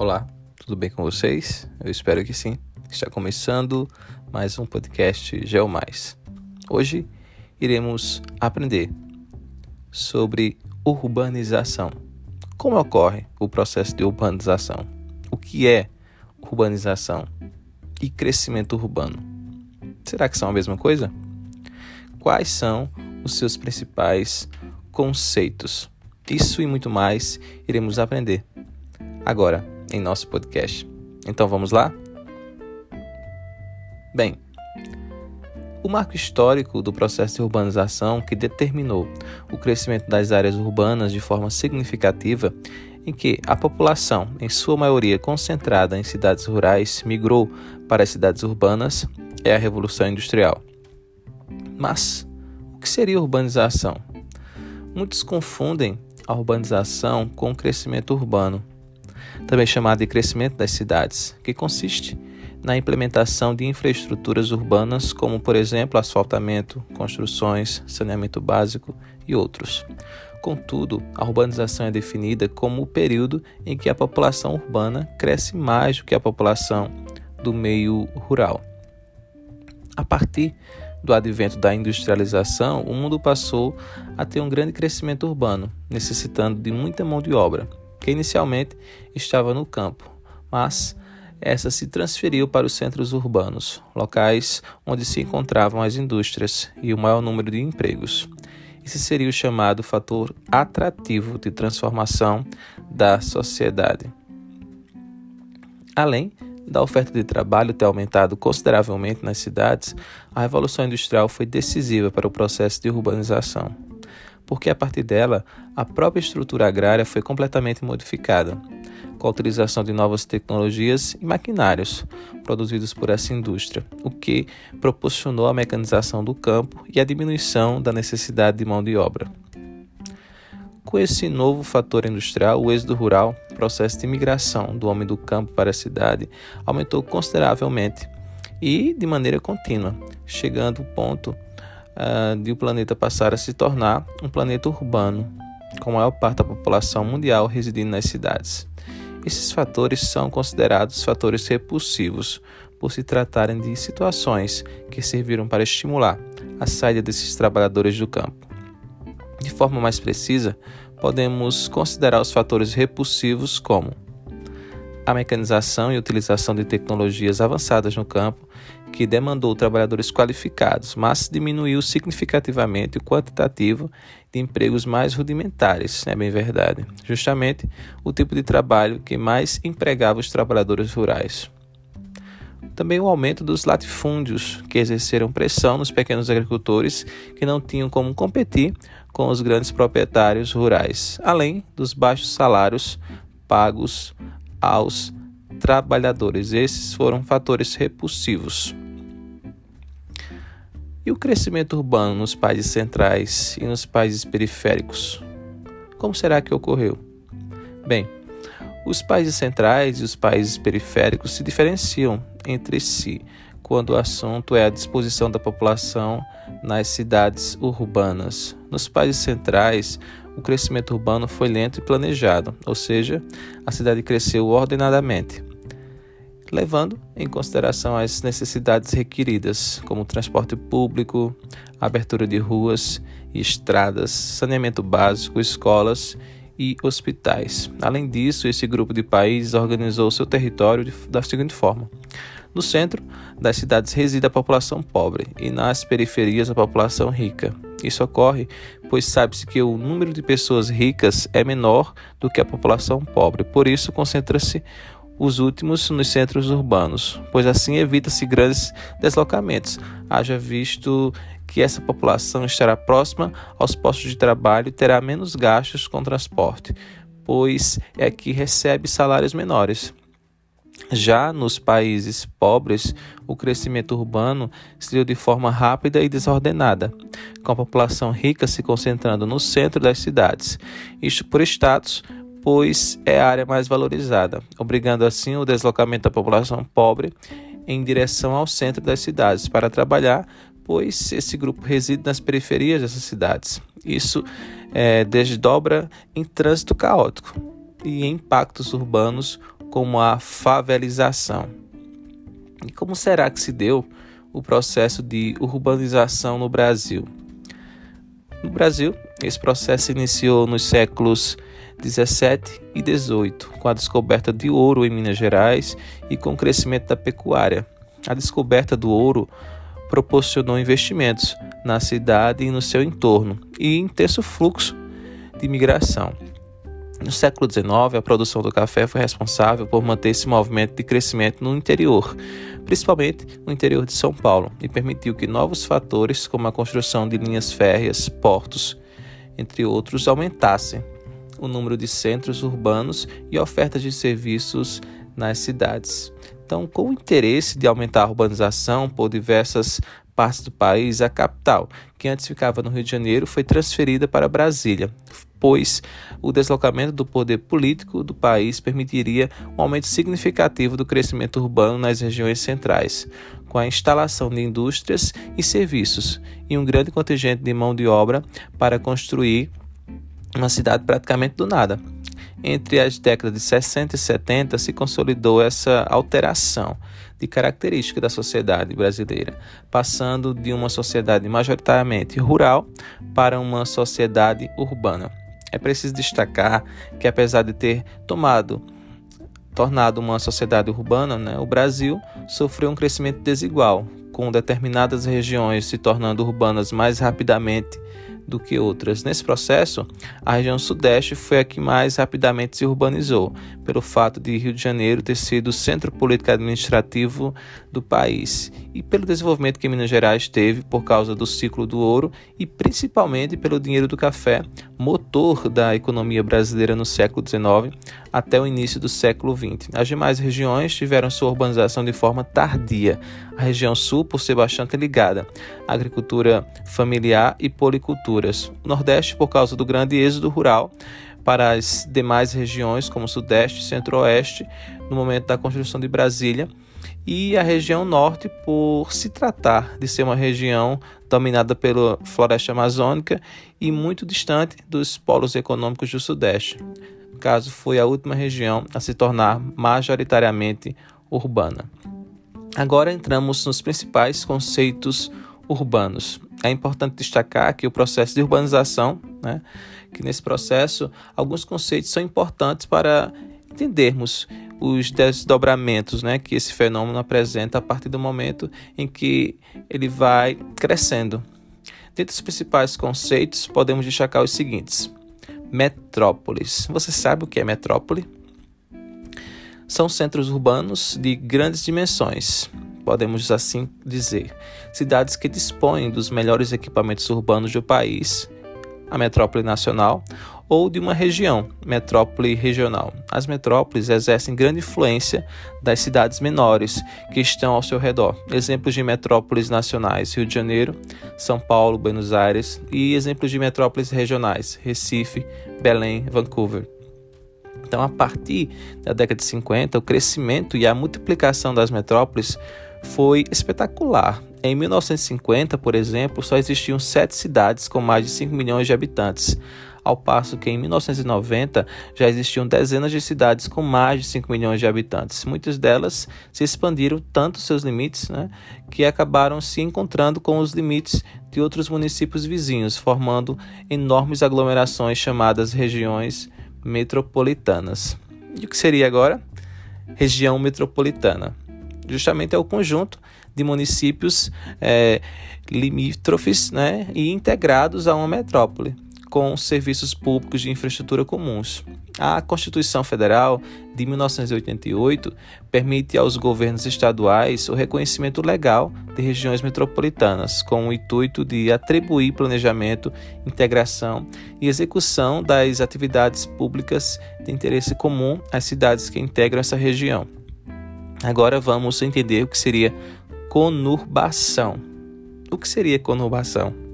Olá, tudo bem com vocês? Eu espero que sim. Está começando mais um podcast GeoMais. Hoje iremos aprender sobre urbanização. Como ocorre o processo de urbanização? O que é urbanização e crescimento urbano? Será que são a mesma coisa? Quais são os seus principais conceitos? Isso e muito mais iremos aprender agora em nosso podcast. Então vamos lá? Bem, o marco histórico do processo de urbanização que determinou o crescimento das áreas urbanas de forma significativa, em que a população, em sua maioria concentrada em cidades rurais, migrou para as cidades urbanas, é a Revolução Industrial. Mas o que seria urbanização? Muitos confundem a urbanização com o crescimento urbano também chamado de crescimento das cidades, que consiste na implementação de infraestruturas urbanas, como, por exemplo, asfaltamento, construções, saneamento básico e outros. Contudo, a urbanização é definida como o período em que a população urbana cresce mais do que a população do meio rural. A partir do advento da industrialização, o mundo passou a ter um grande crescimento urbano, necessitando de muita mão de obra, que inicialmente estava no campo, mas essa se transferiu para os centros urbanos, locais onde se encontravam as indústrias e o maior número de empregos. Esse seria o chamado fator atrativo de transformação da sociedade. Além da oferta de trabalho ter aumentado consideravelmente nas cidades, a Revolução Industrial foi decisiva para o processo de urbanização porque a partir dela a própria estrutura agrária foi completamente modificada, com a utilização de novas tecnologias e maquinários produzidos por essa indústria, o que proporcionou a mecanização do campo e a diminuição da necessidade de mão de obra. Com esse novo fator industrial, o êxodo rural, processo de migração do homem do campo para a cidade, aumentou consideravelmente e de maneira contínua, chegando ao ponto uh, de o planeta passar a se tornar um planeta urbano, com a maior parte da população mundial residindo nas cidades. Esses fatores são considerados fatores repulsivos, por se tratarem de situações que serviram para estimular a saída desses trabalhadores do campo. De forma mais precisa, podemos considerar os fatores repulsivos como a mecanização e utilização de tecnologias avançadas no campo, que demandou trabalhadores qualificados, mas diminuiu significativamente o quantitativo de empregos mais rudimentares, é bem verdade. Justamente o tipo de trabalho que mais empregava os trabalhadores rurais. Também o aumento dos latifúndios, que exerceram pressão nos pequenos agricultores que não tinham como competir com os grandes proprietários rurais, além dos baixos salários pagos aos trabalhadores. Esses foram fatores repulsivos. E o crescimento urbano nos países centrais e nos países periféricos? Como será que ocorreu? Bem, os países centrais e os países periféricos se diferenciam entre si quando o assunto é a disposição da população nas cidades urbanas. Nos países centrais, o crescimento urbano foi lento e planejado, ou seja, a cidade cresceu ordenadamente, levando em consideração as necessidades requeridas, como transporte público, abertura de ruas e estradas, saneamento básico, escolas e hospitais. Além disso, esse grupo de países organizou seu território da seguinte forma: no centro das cidades reside a população pobre e nas periferias a população rica. Isso ocorre pois sabe-se que o número de pessoas ricas é menor do que a população pobre, por isso concentra-se os últimos nos centros urbanos, pois assim evita-se grandes deslocamentos, haja visto que essa população estará próxima aos postos de trabalho e terá menos gastos com transporte, pois é que recebe salários menores. Já nos países pobres, o crescimento urbano se deu de forma rápida e desordenada, com a população rica se concentrando no centro das cidades, isto por status, pois é a área mais valorizada, obrigando assim o deslocamento da população pobre em direção ao centro das cidades para trabalhar, pois esse grupo reside nas periferias dessas cidades. Isso é, desdobra em trânsito caótico e em impactos urbanos como a favelização. E como será que se deu o processo de urbanização no Brasil? No Brasil, esse processo iniciou nos séculos 17 e 18, com a descoberta de ouro em Minas Gerais e com o crescimento da pecuária. A descoberta do ouro proporcionou investimentos na cidade e no seu entorno e intenso fluxo de migração. No século XIX, a produção do café foi responsável por manter esse movimento de crescimento no interior, principalmente no interior de São Paulo, e permitiu que novos fatores, como a construção de linhas férreas, portos, entre outros, aumentassem o número de centros urbanos e ofertas de serviços nas cidades. Então, com o interesse de aumentar a urbanização por diversas partes do país, a capital, que antes ficava no Rio de Janeiro, foi transferida para Brasília, pois o deslocamento do poder político do país permitiria um aumento significativo do crescimento urbano nas regiões centrais, com a instalação de indústrias e serviços e um grande contingente de mão de obra para construir uma cidade praticamente do nada entre as décadas de 60 e 70 se consolidou essa alteração de característica da sociedade brasileira, passando de uma sociedade majoritariamente rural para uma sociedade urbana. É preciso destacar que, apesar de ter tomado tornado uma sociedade urbana, né, o Brasil sofreu um crescimento desigual, com determinadas regiões se tornando urbanas mais rapidamente do que outras. Nesse processo, a região sudeste foi a que mais rapidamente se urbanizou, pelo fato de Rio de Janeiro ter sido o centro político administrativo do país e pelo desenvolvimento que Minas Gerais teve por causa do ciclo do ouro e principalmente pelo dinheiro do café, motor da economia brasileira no século XIX até o início do século XX. As demais regiões tiveram sua urbanização de forma tardia. A região sul, por ser bastante ligada à agricultura familiar e policulturas. O Nordeste, por causa do grande êxodo rural, para as demais regiões, como Sudeste e Centro-Oeste, no momento da construção de Brasília, e a região norte por se tratar de ser uma região dominada pela floresta amazônica e muito distante dos polos econômicos do sudeste. No caso, foi a última região a se tornar majoritariamente urbana. Agora entramos nos principais conceitos urbanos. É importante destacar que o processo de urbanização, né, que nesse processo alguns conceitos são importantes para entendermos os desdobramentos né, que esse fenômeno apresenta a partir do momento em que ele vai crescendo. Dentre os principais conceitos, podemos destacar os seguintes: metrópoles. Você sabe o que é metrópole? São centros urbanos de grandes dimensões, podemos assim dizer, cidades que dispõem dos melhores equipamentos urbanos do país, a metrópole nacional, ou de uma região, metrópole regional. As metrópoles exercem grande influência das cidades menores que estão ao seu redor. Exemplos de metrópoles nacionais: Rio de Janeiro, São Paulo, Buenos Aires, e exemplos de metrópoles regionais: Recife, Belém, Vancouver. Então, a partir da década de 50, o crescimento e a multiplicação das metrópoles foi espetacular. Em 1950, por exemplo, só existiam sete cidades com mais de 5 milhões de habitantes ao passo que em 1990 já existiam dezenas de cidades com mais de 5 milhões de habitantes. Muitas delas se expandiram tanto seus limites né, que acabaram se encontrando com os limites de outros municípios vizinhos, formando enormes aglomerações chamadas regiões metropolitanas. E o que seria agora? Região metropolitana. Justamente é o conjunto de municípios é, limítrofes né, e integrados a uma metrópole com serviços públicos de infraestrutura comuns. A Constituição Federal de 1988 permite aos governos estaduais o reconhecimento legal de regiões metropolitanas, com o intuito de atribuir planejamento, integração e execução das atividades públicas de interesse comum às cidades que integram essa região. Agora vamos entender o que seria conurbação. O que seria conurbação?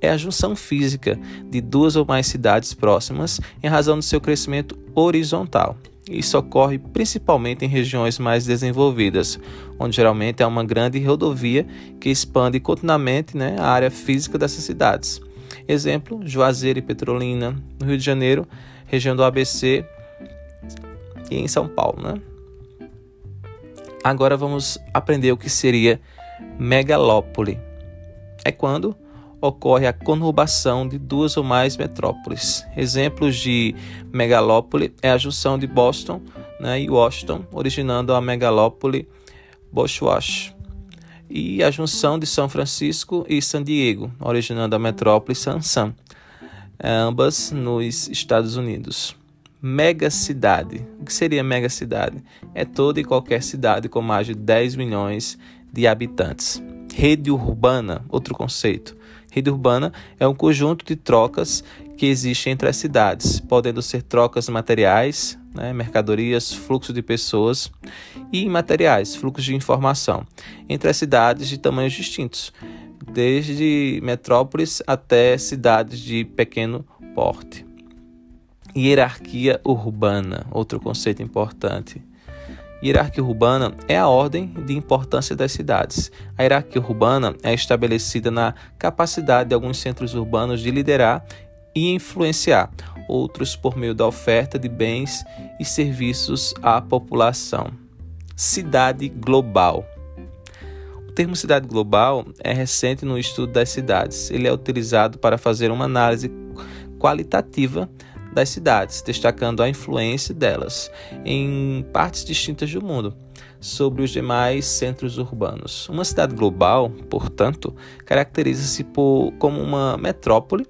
É a junção física de duas ou mais cidades próximas em razão do seu crescimento horizontal. Isso ocorre principalmente em regiões mais desenvolvidas, onde geralmente há uma grande rodovia que expande continuamente né, a área física dessas cidades. Exemplo: Juazeiro e Petrolina, no Rio de Janeiro, região do ABC, e em São Paulo, né? Agora vamos aprender o que seria megalópole. É quando ocorre a conurbação de duas ou mais metrópoles. Exemplos de megalópole é a junção de Boston né, e Washington, originando a megalópole Boschwash, e a junção de São Francisco e San Diego, originando a metrópole San ambas nos Estados Unidos. Megacidade. O que seria megacidade? É toda e qualquer cidade com mais de 10 milhões de habitantes. Rede urbana, outro conceito. Rede urbana é um conjunto de trocas que existe entre as cidades, podendo ser trocas materiais, né, mercadorias, fluxo de pessoas e imateriais, fluxo de informação, entre as cidades de tamanhos distintos, desde metrópoles até cidades de pequeno porte. Hierarquia urbana, outro conceito importante. Hierarquia urbana é a ordem de importância das cidades. A hierarquia urbana é estabelecida na capacidade de alguns centros urbanos de liderar e influenciar outros por meio da oferta de bens e serviços à população. Cidade global. O termo cidade global é recente no estudo das cidades. Ele é utilizado para fazer uma análise qualitativa das cidades, destacando a influência delas em partes distintas do mundo sobre os demais centros urbanos. Uma cidade global, portanto, caracteriza-se como uma metrópole,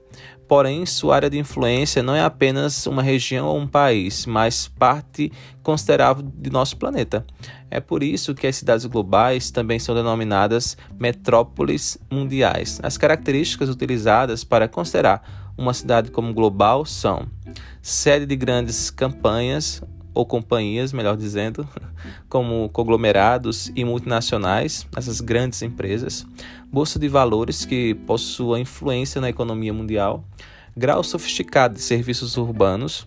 porém sua área de influência não é apenas uma região ou um país, mas parte considerável de nosso planeta. É por isso que as cidades globais também são denominadas metrópoles mundiais. As características utilizadas para considerar uma cidade como global são sede de grandes campanhas ou companhias, melhor dizendo, como conglomerados e multinacionais, essas grandes empresas, bolsa de valores que possua influência na economia mundial, grau sofisticado de serviços urbanos,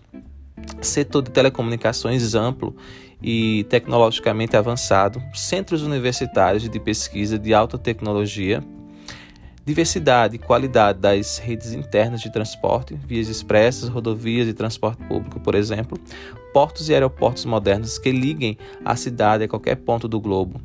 setor de telecomunicações amplo e tecnologicamente avançado, centros universitários de pesquisa de alta tecnologia, diversidade e qualidade das redes internas de transporte, vias expressas, rodovias e transporte público, por exemplo, portos e aeroportos modernos que liguem a cidade a qualquer ponto do globo.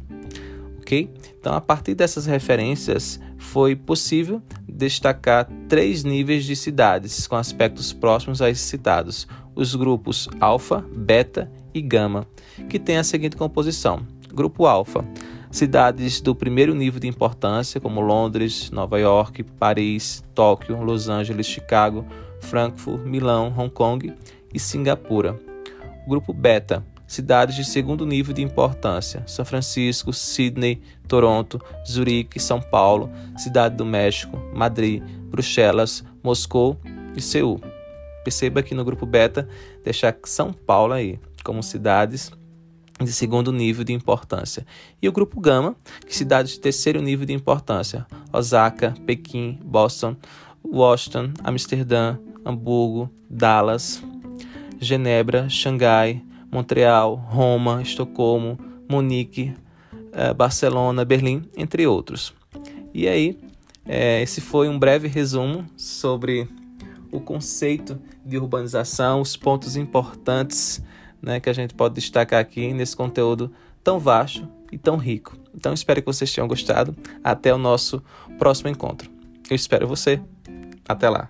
Ok? Então, a partir dessas referências, foi possível destacar três níveis de cidades com aspectos próximos a esses citados: os grupos alfa, beta e gama, que têm a seguinte composição: Grupo alfa Cidades do primeiro nível de importância, como Londres, Nova York, Paris, Tóquio, Los Angeles, Chicago, Frankfurt, Milão, Hong Kong e Singapura. Grupo Beta, cidades de segundo nível de importância: São Francisco, Sydney, Toronto, Zurique, São Paulo, Cidade do México, Madrid, Bruxelas, Moscou e Seul. Perceba que no grupo Beta deixar São Paulo aí como cidades de segundo nível de importância. E o grupo Gama, que cidades de terceiro nível de importância: Osaka, Pequim, Boston, Washington, Amsterdã, Hamburgo, Dallas, Genebra, Xangai, Montreal, Roma, Estocolmo, Munique, eh, Barcelona, Berlim, entre outros. E aí, eh, esse foi um breve resumo sobre o conceito de urbanização, os pontos importantes né, que a gente pode destacar aqui nesse conteúdo tão vasto e tão rico. Então espero que vocês tenham gostado. Até o nosso próximo encontro. Eu espero você. Até lá.